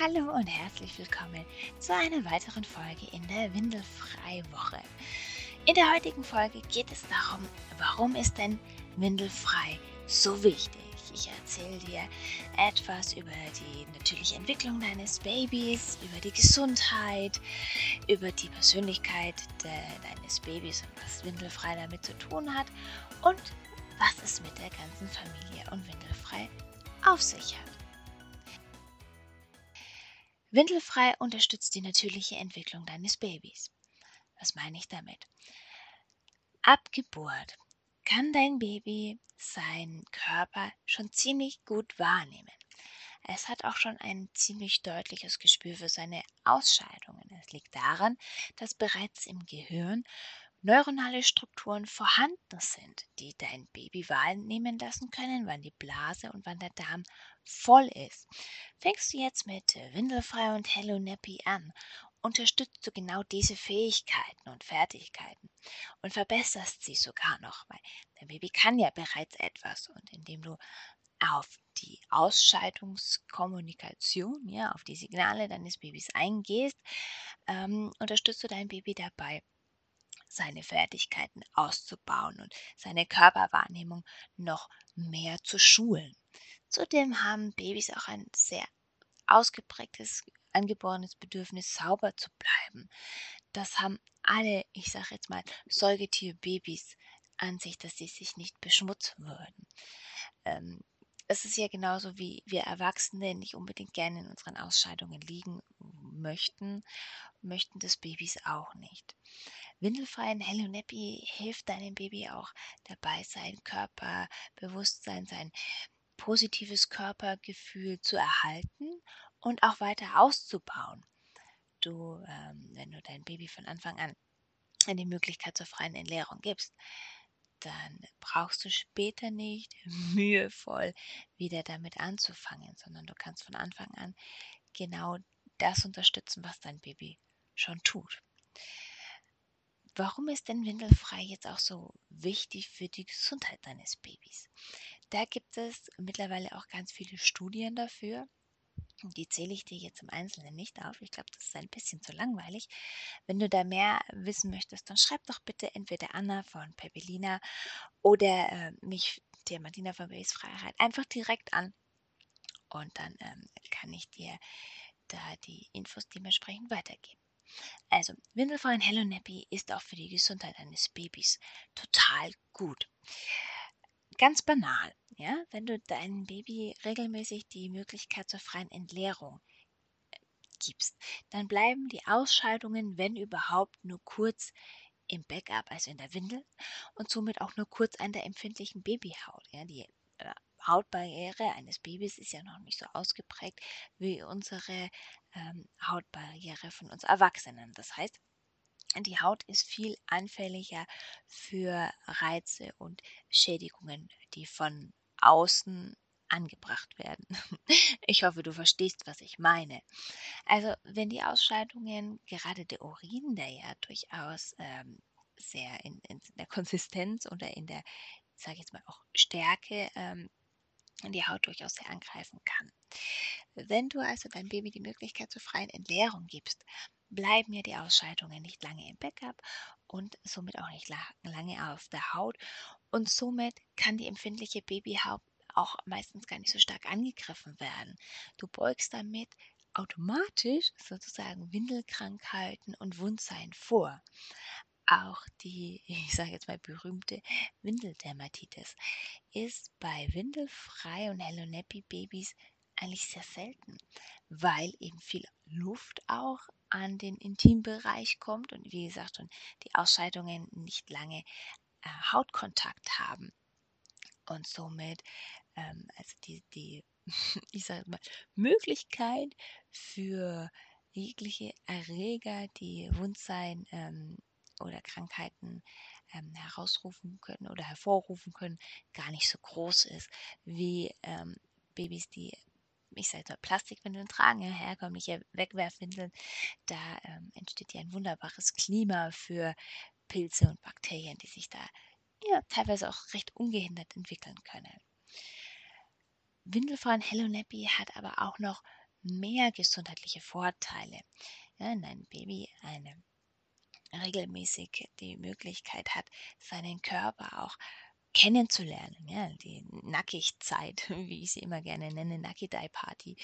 Hallo und herzlich willkommen zu einer weiteren Folge in der Windelfrei-Woche. In der heutigen Folge geht es darum, warum ist denn Windelfrei so wichtig? Ich erzähle dir etwas über die natürliche Entwicklung deines Babys, über die Gesundheit, über die Persönlichkeit de deines Babys und was Windelfrei damit zu tun hat und was es mit der ganzen Familie und Windelfrei auf sich hat. Windelfrei unterstützt die natürliche Entwicklung deines Babys. Was meine ich damit? Ab Geburt kann dein Baby seinen Körper schon ziemlich gut wahrnehmen. Es hat auch schon ein ziemlich deutliches Gespür für seine Ausscheidungen. Es liegt daran, dass bereits im Gehirn neuronale Strukturen vorhanden sind, die dein Baby wahrnehmen lassen können, wann die Blase und wann der Darm voll ist. Fängst du jetzt mit Windelfrei und Hello Nappy an, unterstützt du genau diese Fähigkeiten und Fertigkeiten und verbesserst sie sogar noch, weil dein Baby kann ja bereits etwas und indem du auf die Ausscheidungskommunikation, ja, auf die Signale deines Babys eingehst, ähm, unterstützt du dein Baby dabei, seine Fertigkeiten auszubauen und seine Körperwahrnehmung noch mehr zu schulen. Zudem haben Babys auch ein sehr ausgeprägtes angeborenes Bedürfnis, sauber zu bleiben. Das haben alle, ich sage jetzt mal, Säugetierbabys an sich, dass sie sich nicht beschmutzen würden. Ähm, es ist ja genauso wie wir Erwachsene nicht unbedingt gerne in unseren Ausscheidungen liegen möchten, möchten das Babys auch nicht. Windelfreien Hello Nappy hilft deinem Baby auch dabei, sein Körperbewusstsein, sein positives Körpergefühl zu erhalten und auch weiter auszubauen. Du, ähm, wenn du dein Baby von Anfang an die Möglichkeit zur freien Entleerung gibst, dann brauchst du später nicht mühevoll wieder damit anzufangen, sondern du kannst von Anfang an genau das unterstützen, was dein Baby schon tut. Warum ist denn Windelfrei jetzt auch so wichtig für die Gesundheit deines Babys? Da gibt es mittlerweile auch ganz viele Studien dafür. Die zähle ich dir jetzt im Einzelnen nicht auf. Ich glaube, das ist ein bisschen zu langweilig. Wenn du da mehr wissen möchtest, dann schreib doch bitte entweder Anna von Pepelina oder äh, mich, der Martina von Babys Freiheit, einfach direkt an. Und dann ähm, kann ich dir da die Infos dementsprechend weitergeben. Also, windelfrei Hello Nappy ist auch für die Gesundheit eines Babys total gut. Ganz banal, ja, wenn du deinem Baby regelmäßig die Möglichkeit zur freien Entleerung äh, gibst, dann bleiben die Ausscheidungen, wenn überhaupt, nur kurz im Backup, also in der Windel, und somit auch nur kurz an der empfindlichen Babyhaut. Ja, die äh, Hautbarriere eines Babys ist ja noch nicht so ausgeprägt wie unsere ähm, Hautbarriere von uns Erwachsenen. Das heißt, die Haut ist viel anfälliger für Reize und Schädigungen, die von außen angebracht werden. Ich hoffe, du verstehst, was ich meine. Also, wenn die Ausscheidungen, gerade der Urin, der ja durchaus ähm, sehr in, in, der Konsistenz oder in der, sage ich jetzt mal, auch Stärke ähm, die Haut durchaus sehr angreifen kann. Wenn du also deinem Baby die Möglichkeit zur freien Entleerung gibst, bleiben ja die Ausscheidungen nicht lange im Backup und somit auch nicht lange auf der Haut. Und somit kann die empfindliche Babyhaut auch meistens gar nicht so stark angegriffen werden. Du beugst damit automatisch sozusagen Windelkrankheiten und Wundsein vor. Auch die, ich sage jetzt mal berühmte Windeldermatitis ist bei windelfrei und Hello Nappy Babys eigentlich sehr selten, weil eben viel Luft auch an den Intimbereich kommt und wie gesagt schon die Ausscheidungen nicht lange äh, Hautkontakt haben. Und somit ähm, also die, die ich sage mal Möglichkeit für jegliche Erreger, die Wundsein ähm, oder Krankheiten ähm, herausrufen können oder hervorrufen können, gar nicht so groß ist wie ähm, Babys, die ich sage mal Plastikwindeln tragen, herkömmliche Wegwerfwindeln, da ähm, entsteht ja ein wunderbares Klima für Pilze und Bakterien, die sich da ja, teilweise auch recht ungehindert entwickeln können. Windelfreien Hello Nappy hat aber auch noch mehr gesundheitliche Vorteile. Ja, wenn ein Baby eine regelmäßig die Möglichkeit hat, seinen Körper auch kennenzulernen, ja, die Nackigzeit, wie ich sie immer gerne nenne, Nackidai Party,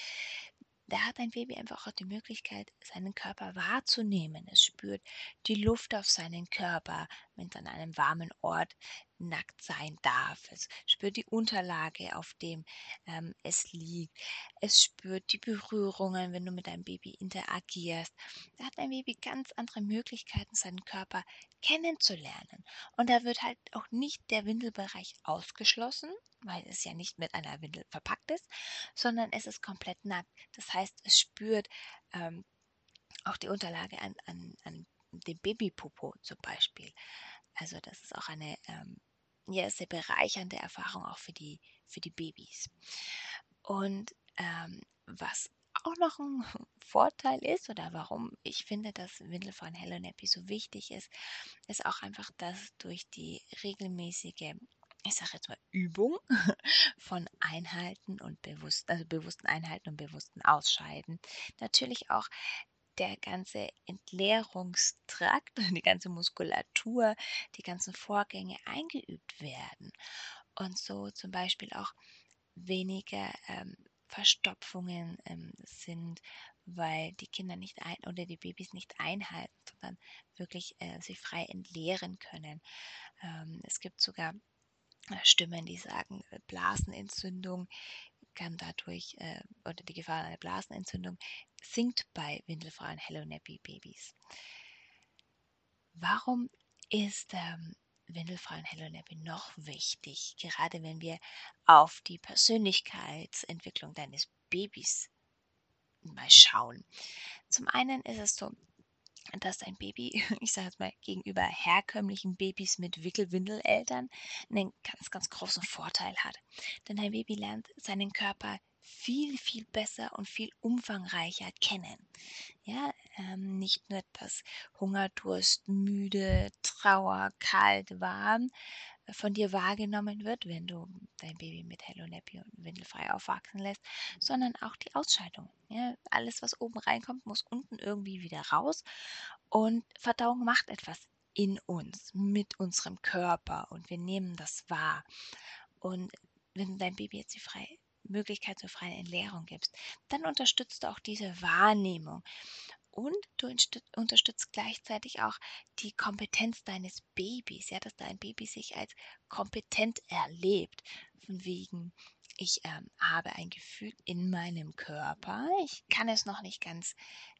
da hat ein Baby einfach auch die Möglichkeit, seinen Körper wahrzunehmen. Es spürt die Luft auf seinen Körper, wenn es an einem warmen Ort nackt sein darf. Es spürt die Unterlage, auf dem ähm, es liegt. Es spürt die Berührungen, wenn du mit deinem Baby interagierst. Da hat ein Baby ganz andere Möglichkeiten, seinen Körper kennenzulernen. Und da wird halt auch nicht der Windelbereich ausgeschlossen, weil es ja nicht mit einer Windel verpackt ist, sondern es ist komplett nackt. Das heißt, es spürt ähm, auch die Unterlage an, an, an dem Babypopo zum Beispiel. Also das ist auch eine ähm, ja, sehr bereichernde Erfahrung auch für die, für die Babys. Und ähm, was auch noch ein Vorteil ist oder warum ich finde, dass Windel von Hello Nappy so wichtig ist, ist auch einfach, dass durch die regelmäßige ich sage jetzt mal Übung von Einhalten und bewusst, also bewussten Einhalten und bewussten Ausscheiden natürlich auch der ganze Entleerungstrakt, die ganze Muskulatur, die ganzen Vorgänge eingeübt werden und so zum Beispiel auch weniger ähm, Verstopfungen ähm, sind, weil die Kinder nicht ein oder die Babys nicht einhalten, sondern wirklich äh, sie frei entleeren können. Ähm, es gibt sogar Stimmen, die sagen, äh, Blasenentzündung kann dadurch, äh, oder die Gefahr einer Blasenentzündung sinkt bei windelfreien Hello Nappy Babys. Warum ist ähm, windelfreien Hello Nappy noch wichtig, gerade wenn wir auf die Persönlichkeitsentwicklung deines Babys mal schauen? Zum einen ist es so, dass dein Baby, ich sage jetzt mal, gegenüber herkömmlichen Babys mit Wickelwindeleltern einen ganz, ganz großen Vorteil hat. Denn dein Baby lernt seinen Körper viel, viel besser und viel umfangreicher kennen. Ja, ähm, nicht nur das Hunger, Durst, müde, Trauer, kalt, warm, von dir wahrgenommen wird, wenn du dein Baby mit Hello Nappy und windelfrei aufwachsen lässt, sondern auch die Ausscheidung. Ja, alles, was oben reinkommt, muss unten irgendwie wieder raus. Und Verdauung macht etwas in uns, mit unserem Körper und wir nehmen das wahr. Und wenn dein Baby jetzt die freie Möglichkeit zur freien Entleerung gibst, dann unterstützt du auch diese Wahrnehmung und du unterstützt gleichzeitig auch die Kompetenz deines Babys, ja, dass dein Baby sich als kompetent erlebt. Von wegen, ich ähm, habe ein Gefühl in meinem Körper. Ich kann es noch nicht ganz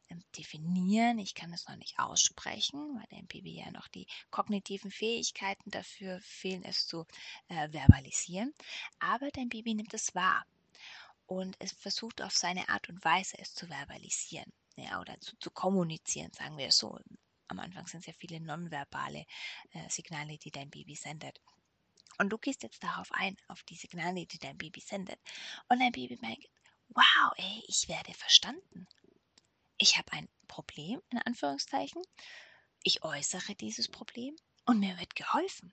ähm, definieren, ich kann es noch nicht aussprechen, weil dein Baby ja noch die kognitiven Fähigkeiten dafür fehlen, es zu äh, verbalisieren. Aber dein Baby nimmt es wahr und es versucht auf seine Art und Weise es zu verbalisieren ja, oder zu, zu kommunizieren, sagen wir so. Am Anfang sind es ja viele nonverbale äh, Signale, die dein Baby sendet. Und du gehst jetzt darauf ein, auf die Signale, die dein Baby sendet. Und dein Baby merkt, wow, ey, ich werde verstanden. Ich habe ein Problem, in Anführungszeichen. Ich äußere dieses Problem und mir wird geholfen.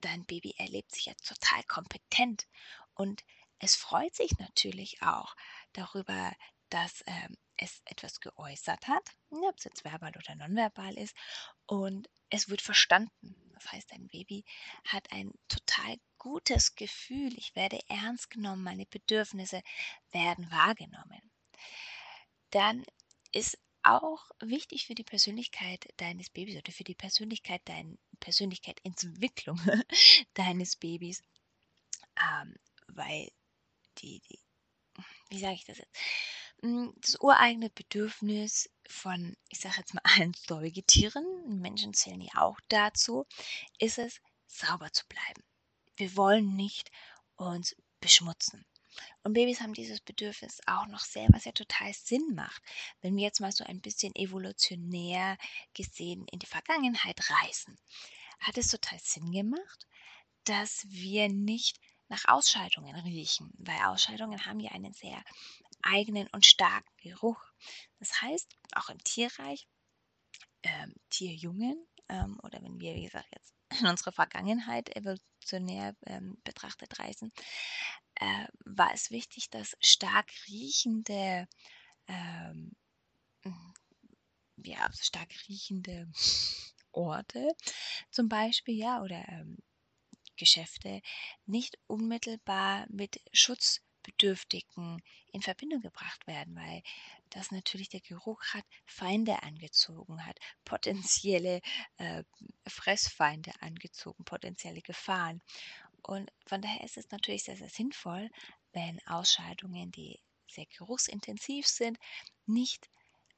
Dein Baby erlebt sich jetzt total kompetent und es freut sich natürlich auch darüber, dass ähm, es etwas geäußert hat, ob es jetzt verbal oder nonverbal ist, und es wird verstanden. Das heißt, ein Baby hat ein total gutes Gefühl, ich werde ernst genommen, meine Bedürfnisse werden wahrgenommen. Dann ist auch wichtig für die Persönlichkeit deines Babys oder für die Persönlichkeit, dein, Persönlichkeitsentwicklung deines Babys, ähm, weil die, die, wie sage ich das jetzt? Hm, das ureigene Bedürfnis von, ich sage jetzt mal, allen Säugetieren, Menschen zählen ja auch dazu, ist es, sauber zu bleiben. Wir wollen nicht uns beschmutzen. Und Babys haben dieses Bedürfnis auch noch sehr, was ja total Sinn macht. Wenn wir jetzt mal so ein bisschen evolutionär gesehen in die Vergangenheit reisen, hat es total Sinn gemacht, dass wir nicht nach Ausscheidungen riechen, weil Ausscheidungen haben ja einen sehr eigenen und starken Geruch. Das heißt, auch im Tierreich, ähm, Tierjungen ähm, oder wenn wir, wie gesagt, jetzt in unsere Vergangenheit evolutionär ähm, betrachtet reisen, äh, war es wichtig, dass stark riechende, ähm, ja, stark riechende Orte zum Beispiel, ja, oder ähm, Geschäfte nicht unmittelbar mit Schutzbedürftigen in Verbindung gebracht werden, weil das natürlich der Geruch hat Feinde angezogen, hat potenzielle äh, Fressfeinde angezogen, potenzielle Gefahren. Und von daher ist es natürlich sehr, sehr sinnvoll, wenn Ausscheidungen, die sehr geruchsintensiv sind, nicht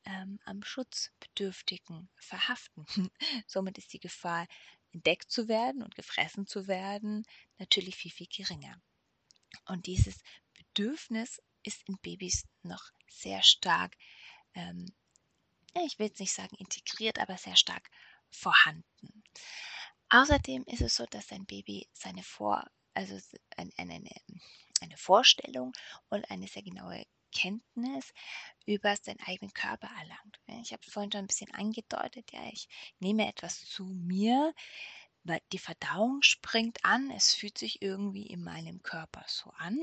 ähm, am Schutzbedürftigen verhaften. Somit ist die Gefahr, entdeckt zu werden und gefressen zu werden, natürlich viel, viel geringer. Und dieses Bedürfnis ist in Babys noch sehr stark, ähm, ich will jetzt nicht sagen integriert, aber sehr stark vorhanden. Außerdem ist es so, dass ein Baby seine Vor, also eine, eine, eine Vorstellung und eine sehr genaue Kenntnis über seinen eigenen Körper erlangt. Ich habe vorhin schon ein bisschen angedeutet, ja, ich nehme etwas zu mir, weil die Verdauung springt an, es fühlt sich irgendwie in meinem Körper so an.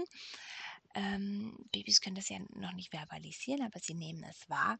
Ähm, Babys können das ja noch nicht verbalisieren, aber sie nehmen es wahr.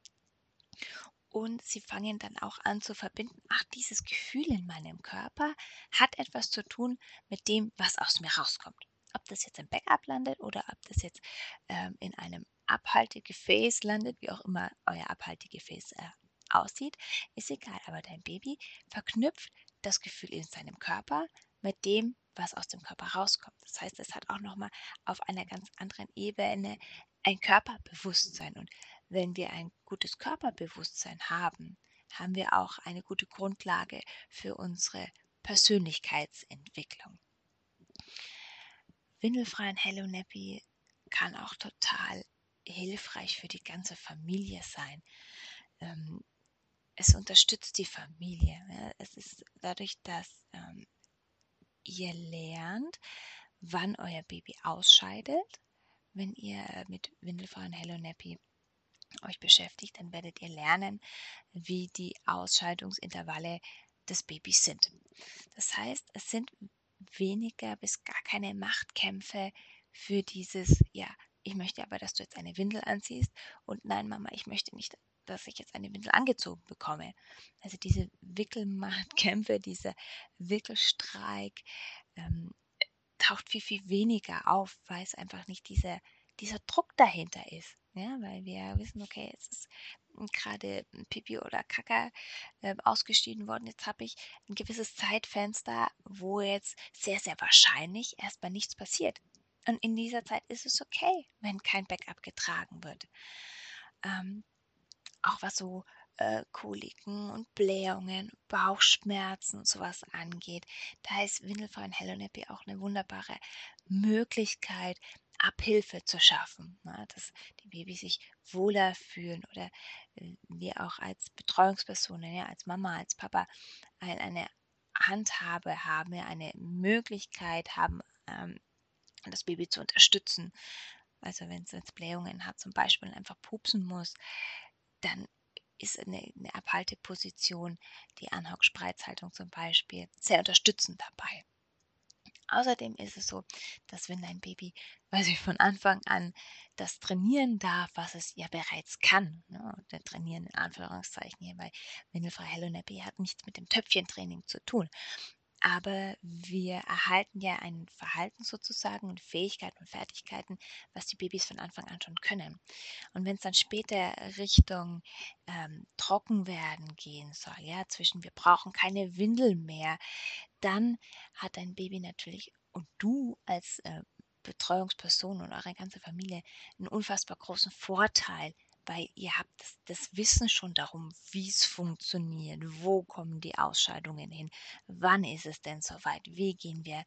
Und sie fangen dann auch an zu verbinden, ach, dieses Gefühl in meinem Körper hat etwas zu tun mit dem, was aus mir rauskommt. Ob das jetzt im Backup landet oder ob das jetzt ähm, in einem Abhaltegefäß landet, wie auch immer euer Abhaltegefäß äh, aussieht, ist egal. Aber dein Baby verknüpft das Gefühl in seinem Körper mit dem, was aus dem Körper rauskommt. Das heißt, es hat auch nochmal auf einer ganz anderen Ebene ein Körperbewusstsein. Und wenn wir ein gutes Körperbewusstsein haben, haben wir auch eine gute Grundlage für unsere Persönlichkeitsentwicklung. Windelfreien Hello Nappy kann auch total hilfreich für die ganze Familie sein. Ähm, es unterstützt die Familie. Es ist dadurch, dass ähm, ihr lernt, wann euer Baby ausscheidet. Wenn ihr mit Windelfreien Hello Nappy euch beschäftigt, dann werdet ihr lernen, wie die Ausscheidungsintervalle des Babys sind. Das heißt, es sind weniger bis gar keine Machtkämpfe für dieses, ja, ich möchte aber, dass du jetzt eine Windel anziehst und nein, Mama, ich möchte nicht, dass ich jetzt eine Windel angezogen bekomme. Also diese Wickelmachtkämpfe, dieser Wickelstreik ähm, taucht viel, viel weniger auf, weil es einfach nicht diese, dieser Druck dahinter ist. Ja, weil wir wissen, okay, jetzt ist gerade Pipi oder Kaka äh, ausgeschieden worden. Jetzt habe ich ein gewisses Zeitfenster, wo jetzt sehr, sehr wahrscheinlich erstmal nichts passiert. Und in dieser Zeit ist es okay, wenn kein Backup getragen wird. Ähm, auch was so äh, Koliken und Blähungen, Bauchschmerzen und sowas angeht, da ist Windelfreien Hello Nappy auch eine wunderbare Möglichkeit, Abhilfe zu schaffen, ne? dass die Babys sich wohler fühlen oder äh, wir auch als Betreuungspersonen, ja, als Mama, als Papa eine Handhabe haben, ja, eine Möglichkeit haben, ähm, das Baby zu unterstützen. Also wenn es jetzt Blähungen hat zum Beispiel und einfach pupsen muss, dann ist eine, eine Abhalteposition, die Anhock-Spreizhaltung zum Beispiel, sehr unterstützend dabei. Außerdem ist es so, dass wenn dein Baby, sie von Anfang an das trainieren darf, was es ja bereits kann, ne, Trainieren in Anführungszeichen hier, weil Windelfrei Hello Nappy hat nichts mit dem Töpfchentraining zu tun, aber wir erhalten ja ein Verhalten sozusagen und Fähigkeiten und Fertigkeiten, was die Babys von Anfang an schon können. Und wenn es dann später Richtung ähm, Trockenwerden gehen soll, ja, zwischen wir brauchen keine Windel mehr, dann hat dein Baby natürlich und du als äh, Betreuungsperson und eure ganze Familie einen unfassbar großen Vorteil, weil ihr habt das, das Wissen schon darum, wie es funktioniert, wo kommen die Ausscheidungen hin, wann ist es denn soweit, wie gehen wir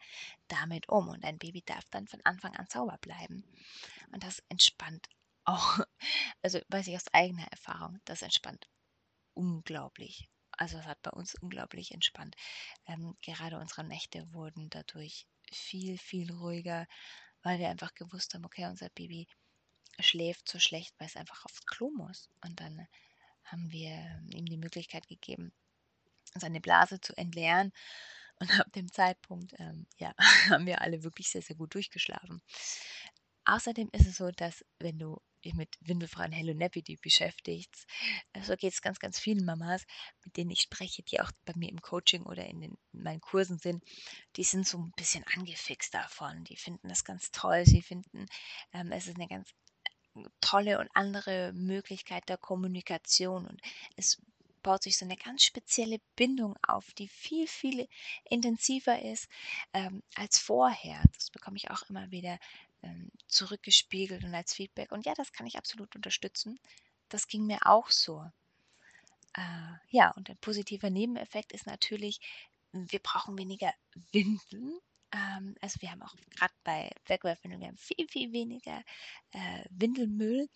damit um. Und ein Baby darf dann von Anfang an sauber bleiben. Und das entspannt auch, also weiß ich aus eigener Erfahrung, das entspannt unglaublich. Also es hat bei uns unglaublich entspannt. Ähm, gerade unsere Nächte wurden dadurch viel, viel ruhiger, weil wir einfach gewusst haben, okay, unser Baby schläft so schlecht, weil es einfach aufs Klo muss. Und dann haben wir ihm die Möglichkeit gegeben, seine Blase zu entleeren. Und ab dem Zeitpunkt, ähm, ja, haben wir alle wirklich sehr, sehr gut durchgeschlafen. Außerdem ist es so, dass wenn du dich mit windelfreien Hello Nappy die beschäftigst, äh, so geht es ganz, ganz vielen Mamas, mit denen ich spreche, die auch bei mir im Coaching oder in, den, in meinen Kursen sind, die sind so ein bisschen angefixt davon. Die finden das ganz toll. Sie finden, ähm, es ist eine ganz tolle und andere Möglichkeit der Kommunikation und es baut sich so eine ganz spezielle Bindung auf, die viel, viel intensiver ist ähm, als vorher. Das bekomme ich auch immer wieder ähm, zurückgespiegelt und als Feedback. Und ja, das kann ich absolut unterstützen. Das ging mir auch so. Äh, ja, und ein positiver Nebeneffekt ist natürlich, wir brauchen weniger Windeln ähm, also wir haben auch gerade bei Wegwerfwindeln, wir haben viel, viel weniger äh, Windelmüll.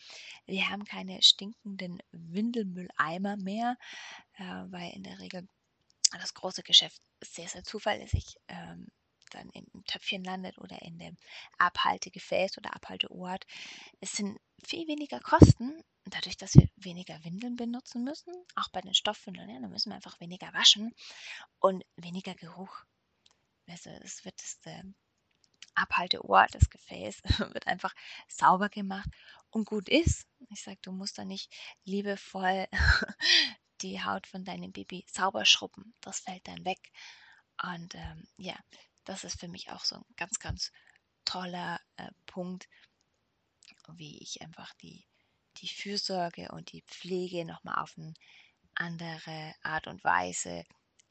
Wir haben keine stinkenden Windelmülleimer mehr, äh, weil in der Regel das große Geschäft sehr, sehr zuverlässig ähm, dann im Töpfchen landet oder in dem Abhaltegefäß oder Abhalteort. Es sind viel weniger Kosten, dadurch, dass wir weniger Windeln benutzen müssen, auch bei den Stoffwindeln, ja, da müssen wir einfach weniger waschen und weniger Geruch also es wird das äh, Abhalteort, das Gefäß, wird einfach sauber gemacht und gut ist. Ich sage, du musst da nicht liebevoll die Haut von deinem Baby sauber schrubben. Das fällt dann weg. Und ähm, ja, das ist für mich auch so ein ganz, ganz toller äh, Punkt, wie ich einfach die, die Fürsorge und die Pflege nochmal auf eine andere Art und Weise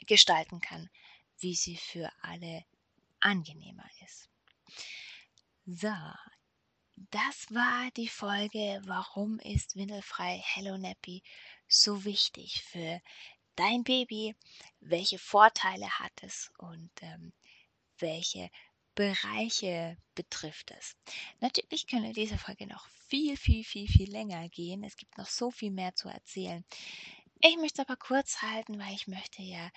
gestalten kann, wie sie für alle angenehmer ist. So, das war die Folge, warum ist windelfrei Hello Nappy so wichtig für dein Baby, welche Vorteile hat es und ähm, welche Bereiche betrifft es. Natürlich könnte diese Folge noch viel, viel, viel, viel länger gehen. Es gibt noch so viel mehr zu erzählen. Ich möchte aber kurz halten, weil ich möchte ja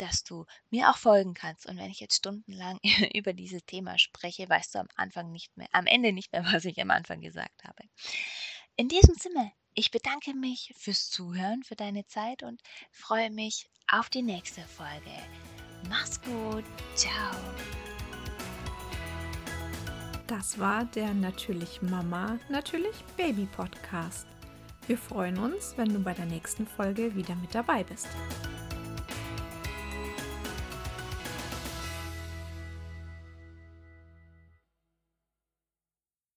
dass du mir auch folgen kannst. Und wenn ich jetzt stundenlang über dieses Thema spreche, weißt du am Anfang nicht mehr, am Ende nicht mehr, was ich am Anfang gesagt habe. In diesem Sinne, ich bedanke mich fürs Zuhören, für deine Zeit und freue mich auf die nächste Folge. Mach's gut. Ciao. Das war der Natürlich Mama, Natürlich Baby Podcast. Wir freuen uns, wenn du bei der nächsten Folge wieder mit dabei bist.